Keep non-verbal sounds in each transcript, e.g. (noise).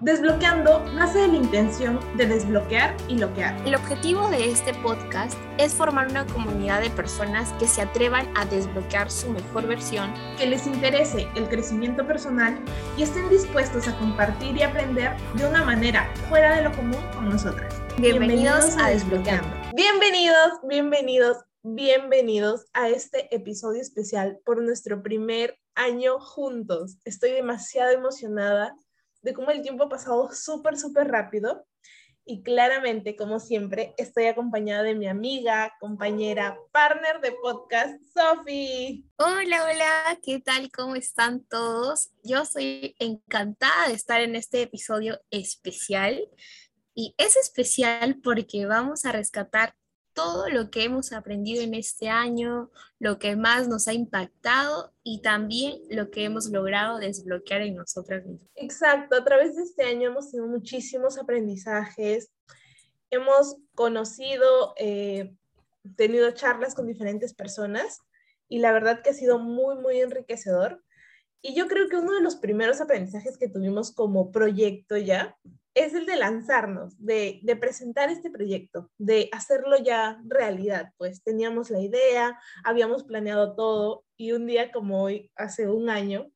Desbloqueando nace de la intención de desbloquear y bloquear. El objetivo de este podcast es formar una comunidad de personas que se atrevan a desbloquear su mejor versión, que les interese el crecimiento personal y estén dispuestos a compartir y aprender de una manera fuera de lo común con nosotras. Bienvenidos, a Desbloqueando. Bienvenidos, bienvenidos, bienvenidos a este episodio especial por nuestro primer año juntos. Estoy demasiado emocionada de cómo el tiempo ha pasado súper, súper rápido. Y claramente, como siempre, estoy acompañada de mi amiga, compañera, partner de podcast, Sofi. Hola, hola, ¿qué tal? ¿Cómo están todos? Yo estoy encantada de estar en este episodio especial. Y es especial porque vamos a rescatar todo lo que hemos aprendido en este año, lo que más nos ha impactado y también lo que hemos logrado desbloquear en nosotras mismas. Exacto, a través de este año hemos tenido muchísimos aprendizajes, hemos conocido, eh, tenido charlas con diferentes personas y la verdad que ha sido muy, muy enriquecedor. Y yo creo que uno de los primeros aprendizajes que tuvimos como proyecto ya es el de lanzarnos, de, presentar este proyecto, de hacerlo ya realidad. Pues teníamos la idea, habíamos planeado todo y un día como hoy, hace un año,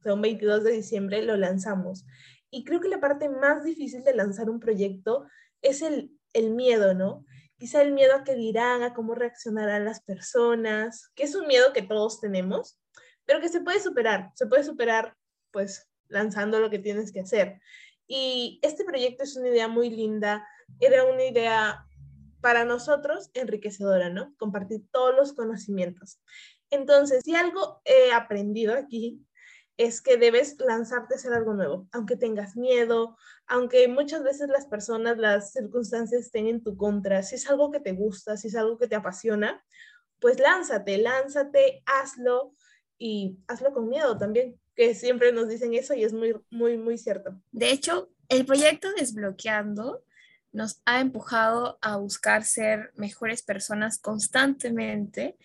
o sea, un 22 de diciembre, lo lanzamos. Y creo que la parte más difícil de lanzar un proyecto es el, el miedo, ¿no? Quizá el miedo a que dirán, a cómo reaccionarán las personas, que es un miedo que todos tenemos, pero que se puede superar, se puede superar pues lanzando lo que tienes que hacer. Y este proyecto es una idea muy linda, era una idea para nosotros enriquecedora, ¿no? Compartir todos los conocimientos. Entonces, si algo he aprendido aquí es que debes lanzarte a hacer algo nuevo, aunque tengas miedo, aunque muchas veces las personas, las circunstancias estén en tu contra, si es algo que te gusta, si es algo que te apasiona, pues lánzate, lánzate, hazlo y hazlo con miedo también que siempre nos dicen eso y es muy, muy, muy cierto. De hecho, el proyecto Desbloqueando nos ha empujado a buscar ser mejores personas constantemente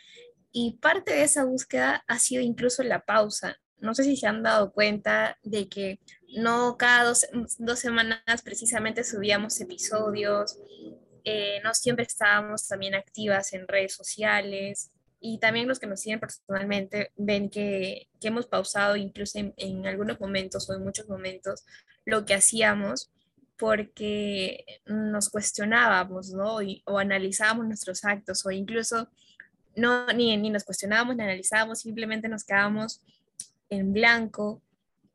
y parte de esa búsqueda ha sido incluso la pausa. No sé si se han dado cuenta de que no cada dos, dos semanas precisamente subíamos episodios, eh, no siempre estábamos también activas en redes sociales, y también los que nos siguen personalmente ven que, que hemos pausado incluso en, en, algunos momentos o en muchos momentos lo que hacíamos porque nos cuestionábamos, ¿no? o analizábamos nuestros actos o incluso no, ni, ni nos cuestionábamos ni analizábamos, simplemente nos quedábamos en blanco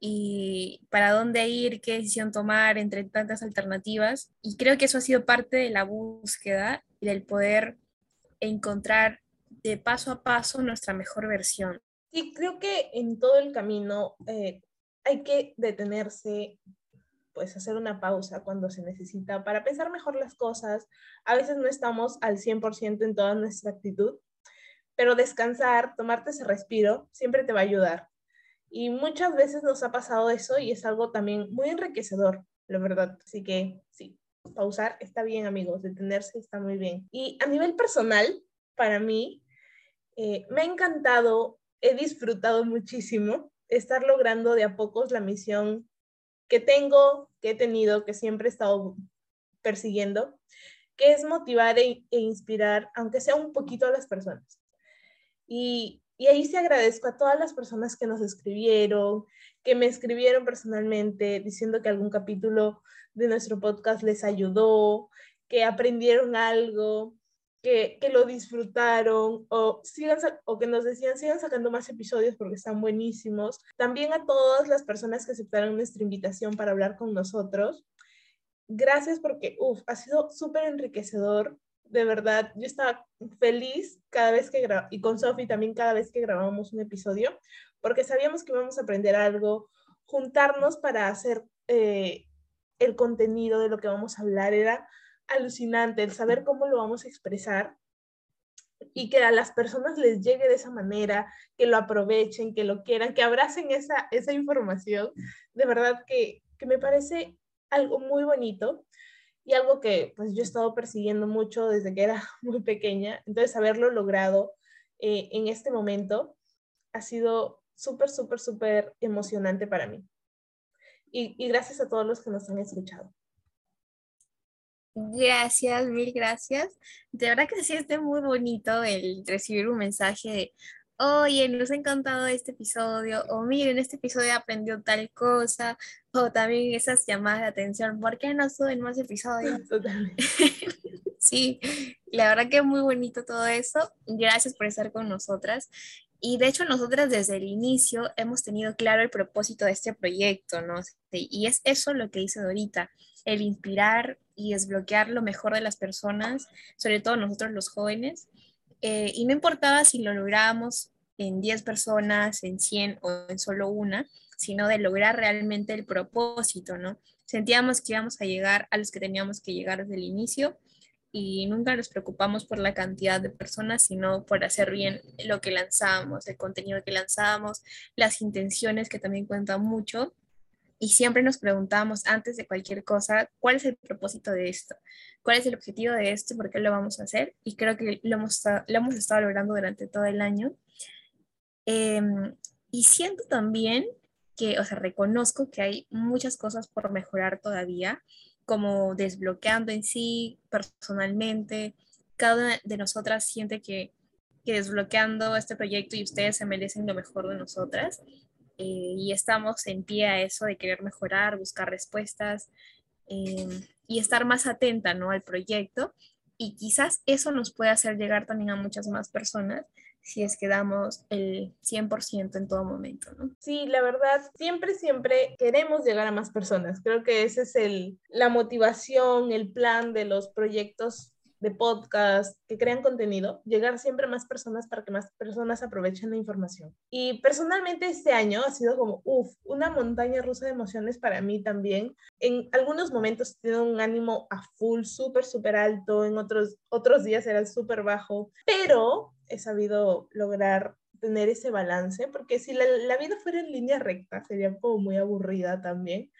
y para dónde ir, qué decisión tomar entre tantas alternativas. Y creo que eso ha sido parte de la búsqueda y del poder encontrar de paso a paso nuestra mejor versión. Sí, creo que en todo el camino eh, hay que detenerse, pues hacer una pausa cuando se necesita para pensar mejor las cosas. A veces no estamos al 100% en toda nuestra actitud, pero descansar, tomarte ese respiro, siempre te va a ayudar. Y muchas veces nos ha pasado eso y es algo también muy enriquecedor, la verdad. Así que sí, pausar está bien, amigos, detenerse está muy bien. Y a nivel personal, para mí, eh, me ha encantado, he disfrutado muchísimo estar logrando de a pocos la misión que tengo, que he tenido, que siempre he estado persiguiendo, que es motivar e, e inspirar, aunque sea un poquito a las personas. Y, y ahí sí agradezco a todas las personas que nos escribieron, que me escribieron personalmente diciendo que algún capítulo de nuestro podcast les ayudó, que aprendieron algo, que, lo disfrutaron o, sigan, o que nos decían sigan sacando más episodios porque están buenísimos. También a todas las personas que aceptaron nuestra invitación para hablar con nosotros. Gracias porque, uff, ha sido súper enriquecedor. De verdad, yo estaba feliz cada vez que grabamos, y con Sofi también cada vez que grabábamos un episodio, porque sabíamos que íbamos a aprender algo, juntarnos para hacer eh, el contenido de lo que vamos a hablar. Era alucinante el saber cómo lo vamos a expresar y que a las personas les llegue de esa manera, que lo aprovechen, que lo quieran, que abracen esa, esa información. De verdad que, que me parece algo muy bonito y algo que pues yo he estado persiguiendo mucho desde que era (laughs) muy pequeña. Entonces, haberlo logrado eh, en este momento ha sido súper, súper, súper emocionante para mí. y, y gracias a todos los que nos han escuchado. Gracias, mil gracias. De verdad que se siente muy bonito el recibir un mensaje de, oye, nos ha encantado este episodio, o miren, este episodio aprendió tal cosa, o también esas llamadas de atención, ¿por qué no suben más episodios? (laughs) Totalmente. (laughs) sí, la verdad que es muy bonito todo eso. Gracias por estar con nosotras. Y de hecho nosotras desde el inicio hemos tenido claro el propósito de este proyecto, ¿no? Y es eso lo que dice Dorita, el inspirar y desbloquear lo mejor de las personas, sobre todo nosotros los jóvenes. Eh, y no importaba si lo lográbamos en 10 personas, en 100 o en solo una, sino de lograr realmente el propósito, ¿no? Sentíamos que íbamos a llegar a los que teníamos que llegar desde el inicio y nunca nos preocupamos por la cantidad de personas, sino por hacer bien lo que lanzábamos, el contenido que lanzábamos, las intenciones que también cuentan mucho. Y siempre nos preguntamos antes de cualquier cosa, ¿cuál es el propósito de esto? ¿Cuál es el objetivo de esto? ¿Por qué lo vamos a hacer? Y creo que lo hemos, lo hemos estado logrando durante todo el año. Em, y siento también que, o sea, reconozco que hay muchas cosas por mejorar todavía como desbloqueando en sí personalmente. Cada de nosotras siente que, que desbloqueando este proyecto y ustedes se merecen lo mejor de nosotras. Eh, y estamos en pie a eso de querer mejorar, buscar respuestas em, y estar más atenta ¿no? al proyecto. Y quizás eso nos puede hacer llegar también a muchas más personas si es que damos el 100% en todo momento, ¿no? Sí, la verdad, siempre, siempre queremos llegar a más personas. Creo que esa es el, la motivación, el plan de los proyectos de podcast que crean contenido, llegar siempre a más personas para que más personas aprovechen la información. Y personalmente este año ha sido como, uff, una montaña rusa de emociones para mí también. En algunos momentos he tenido un ánimo a full, súper, súper alto, en otros, otros días era súper bajo, pero he sabido lograr tener ese balance, porque si la, la, vida fuera en línea recta, sería como muy aburrida también.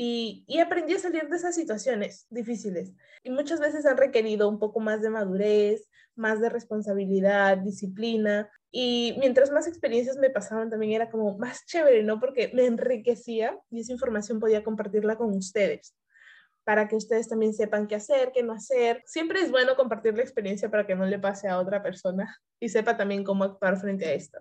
Y, y, aprendí a salir de esas situaciones difíciles. Y muchas veces han requerido un poco más de madurez, más de responsabilidad, disciplina. Y mientras más experiencias me pasaban, también era como más chévere, ¿no? Porque me enriquecía y esa información podía compartirla con ustedes para que ustedes también sepan qué hacer, qué no hacer. Siempre es bueno compartir la experiencia para que no le pase a otra persona y sepa también cómo actuar frente a esto.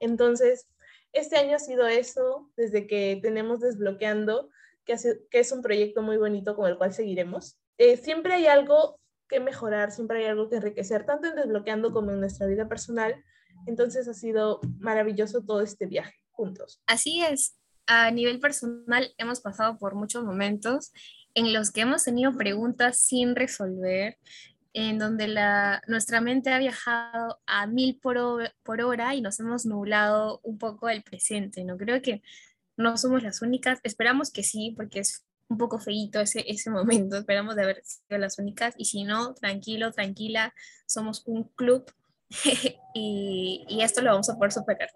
Entonces, este año ha sido eso, desde que tenemos desbloqueando, que, es un proyecto muy bonito con el cual seguiremos. Eh, siempre hay algo que mejorar, siempre hay algo que enriquecer, tanto en desbloqueando como en nuestra vida personal. Entonces ha sido maravilloso todo este viaje juntos. Así es. A nivel personal hemos pasado por muchos momentos en los que hemos tenido preguntas sin resolver, en donde la, nuestra mente ha viajado a mil por, por hora y nos hemos nublado un poco el presente, ¿no? Creo que no somos las únicas, esperamos que sí, porque es un poco feíto ese, ese (laughs) momento, esperamos de haber sido las únicas, y si no, tranquilo, tranquila, somos un club (laughs) y, y, esto lo vamos a poder superar.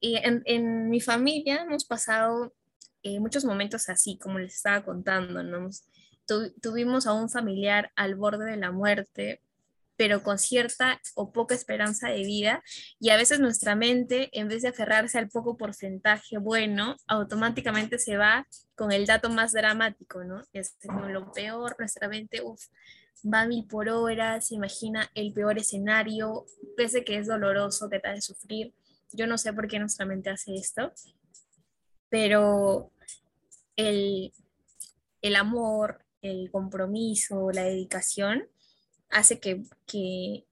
Y en, en mi familia hemos pasado eh, muchos momentos así, como les estaba contando, ¿no? tuvimos a un familiar al borde de la muerte, pero con cierta o poca esperanza de vida, y a veces nuestra mente, en vez de aferrarse al poco porcentaje bueno, automáticamente se va con el dato más dramático, ¿no? Es como lo peor, nuestra mente, va mil por hora, se imagina el peor escenario, pese que es doloroso, que te de sufrir. Yo no sé por qué nuestra mente hace esto, pero el, el amor, el compromiso, la dedicación, hace que, que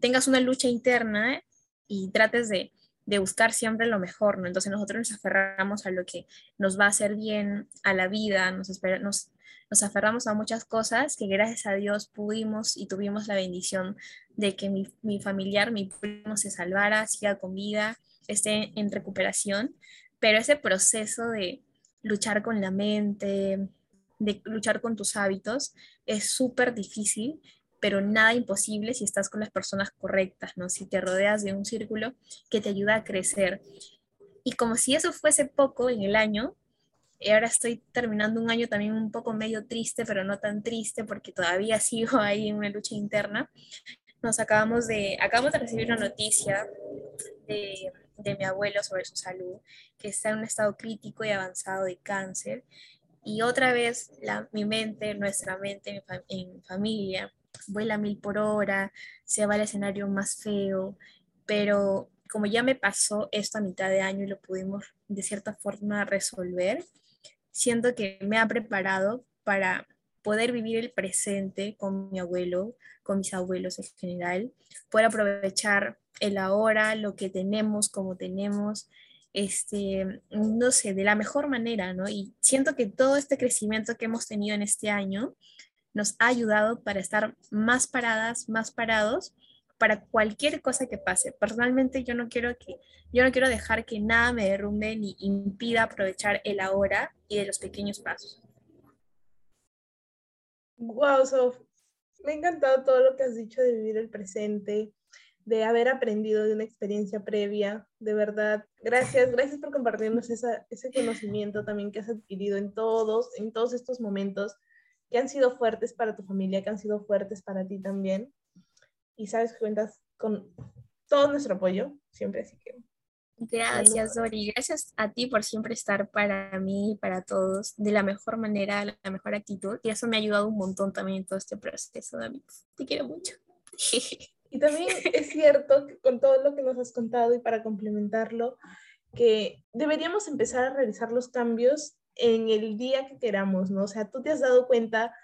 tengas una lucha interna y trates de, de, buscar siempre lo mejor, ¿no? Entonces nosotros nos aferramos a lo que nos va a hacer bien a la vida, nos, nos, nos aferramos a muchas cosas que gracias a Dios pudimos y tuvimos la bendición de que mi, mi familiar, mi primo se salvara, siga con vida, esté en recuperación, pero ese proceso de, luchar con la mente, de luchar con tus hábitos, es súper difícil, pero nada imposible si estás con las personas correctas, ¿no? Si te rodeas de un círculo que te ayuda a crecer. Y como si eso fuese poco en el año, ahora estoy terminando un año también un poco medio triste, pero no tan triste porque todavía (laughs) sigo ahí en una lucha interna. Nos acabamos de, acabamos de recibir una noticia de de mi abuelo sobre su salud, que está en un estado crítico y avanzado de cáncer. Y otra vez la, mi mente, nuestra mente en, familia, vuela mil por hora, se va al escenario más feo, pero como ya me pasó esto a mitad de año y lo pudimos de cierta forma resolver, siento que me ha preparado para poder vivir el presente con mi abuelo, con mis abuelos en general, poder aprovechar el ahora, lo que tenemos, como tenemos, este, no sé, de la mejor manera, ¿no? Y siento que todo este crecimiento que hemos tenido en este año nos ha ayudado para estar más paradas, más parados para cualquier cosa que pase. Personalmente yo no quiero que yo no quiero dejar que nada me derrumbe ni impida aprovechar el ahora y de los pequeños pasos. Wow, Sof, me ha encantado todo lo que has dicho de vivir el presente, de haber aprendido de una experiencia previa, de verdad. Gracias, gracias por compartirnos ese conocimiento también que has adquirido en todos, en todos estos momentos que han sido fuertes para tu familia, que han sido fuertes para ti también. Y sabes que cuentas con todo nuestro apoyo, siempre, así que Gracias, Dori. Gracias a ti por siempre estar para mí y para todos de la mejor manera, la mejor actitud. Y eso me ha ayudado un montón también en todo este proceso, David. Te quiero mucho. (laughs) Y también es cierto que con todo lo que nos has contado y para complementarlo, que deberíamos empezar a realizar los cambios en el día que queramos, ¿no? O sea, tú te has dado cuenta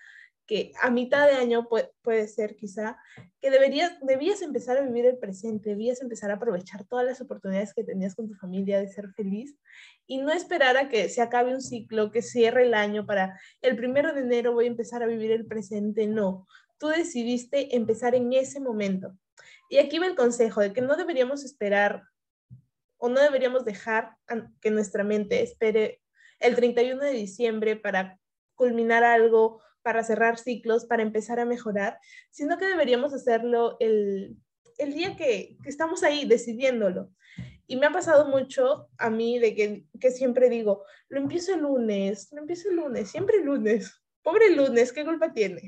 que a mitad de año puede, puede, ser quizá, que deberías, debías empezar a vivir el presente, debías empezar a aprovechar todas las oportunidades que tenías con tu familia de ser feliz y no esperar a que se acabe un ciclo, que cierre el año para el primero de enero voy a empezar a vivir el presente, no, tú decidiste empezar en ese momento. Y aquí va el consejo de que no deberíamos esperar o no deberíamos dejar que nuestra mente espere el 31 de diciembre para culminar algo para cerrar ciclos, para empezar a mejorar, sino que deberíamos hacerlo el, el día que, que, estamos ahí decidiéndolo. Y me ha pasado mucho a mí de que, que siempre digo, lo empiezo el lunes, lo empiezo el lunes, siempre el lunes. Pobre lunes, ¿qué culpa tiene?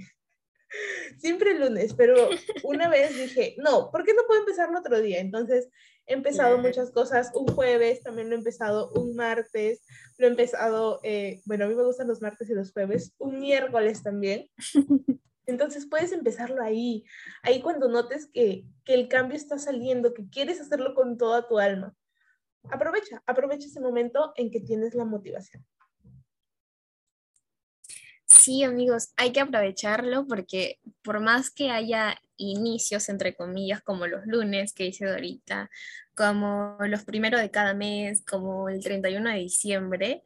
Siempre el lunes, pero una vez dije, no, ¿por qué no puedo empezarlo otro día? Entonces he empezado muchas cosas un jueves, también lo he empezado un martes, lo he empezado, eh, bueno, a mí me gustan los martes y los jueves, un miércoles también. (laughs) Entonces puedes empezarlo ahí, ahí cuando notes que, que el cambio está saliendo, que quieres hacerlo con toda tu alma. Aprovecha, aprovecha ese momento en que tienes la motivación. Sí, amigos, hay que aprovecharlo porque por más que haya inicios, entre comillas, como los lunes que hice ahorita, como los primeros de cada mes, como el 31 de diciembre,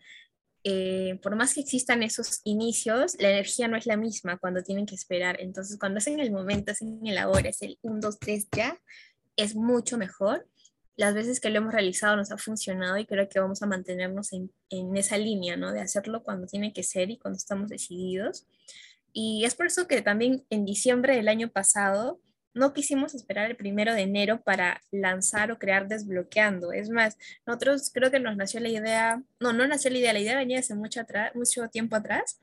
eh, por más que existan esos inicios, la energía no es la misma cuando tienen que esperar. Entonces, cuando es en el momento, es en el ahora, es el 1, 2, 3 ya, es mucho mejor las veces que lo hemos realizado nos ha funcionado y creo que vamos a mantenernos en, en, esa línea, ¿no? De hacerlo cuando tiene que ser y cuando estamos decididos. Y es por eso que también en diciembre del año pasado no quisimos esperar el primero de enero para lanzar o crear desbloqueando. Es más, nosotros creo que nos nació la idea, no, no nació la idea, la idea venía hace mucho, atrás, mucho tiempo atrás,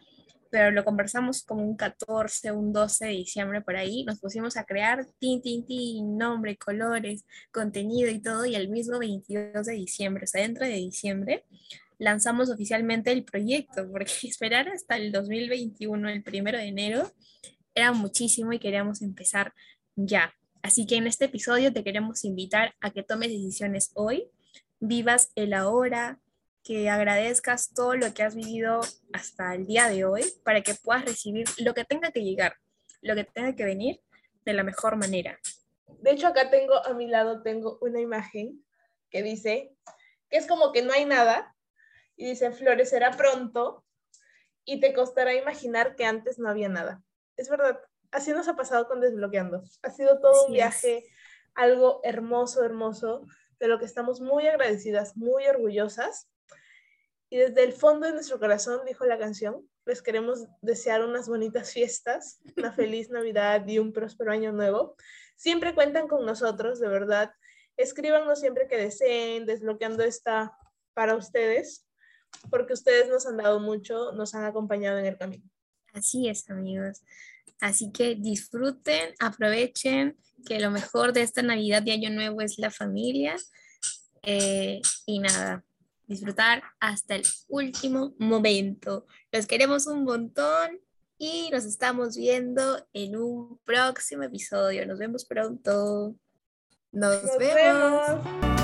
pero lo conversamos como un 14, un 12 de diciembre por ahí, nos pusimos a crear tin, tin, tin, nombre, colores, contenido y todo, y el mismo 22 de diciembre, o sea, dentro de diciembre, lanzamos oficialmente el proyecto, (laughs) porque esperar hasta el 2021, el primero de enero, era muchísimo y queríamos empezar ya. Así que en este episodio te queremos invitar a que tomes decisiones hoy, vivas el ahora, que agradezcas todo lo que has vivido hasta el día de hoy para que puedas recibir lo que tenga que llegar, lo que tenga que venir de la mejor manera. De hecho, acá tengo a mi lado tengo una imagen que dice que es como que no hay nada y dice florecerá pronto y te costará imaginar que antes no había nada. Es verdad, así nos ha pasado con Desbloqueando. Ha sido todo un viaje, algo hermoso, hermoso, de lo que estamos muy agradecidas, muy orgullosas y desde el fondo de nuestro corazón, dijo la canción, les queremos desear unas bonitas fiestas, una (laughs) feliz Navidad y un próspero año nuevo. Siempre cuentan con nosotros, de verdad. Escríbanos siempre que deseen, desbloqueando esta para ustedes, porque ustedes nos han dado mucho, nos han acompañado en el camino. Así es, amigos. Así que disfruten, aprovechen que lo mejor de esta Navidad y Año Nuevo es la familia Eh, y nada, disfrutar hasta el último momento. Los queremos un montón y nos estamos viendo en un próximo episodio. Nos vemos pronto. Nos, vemos.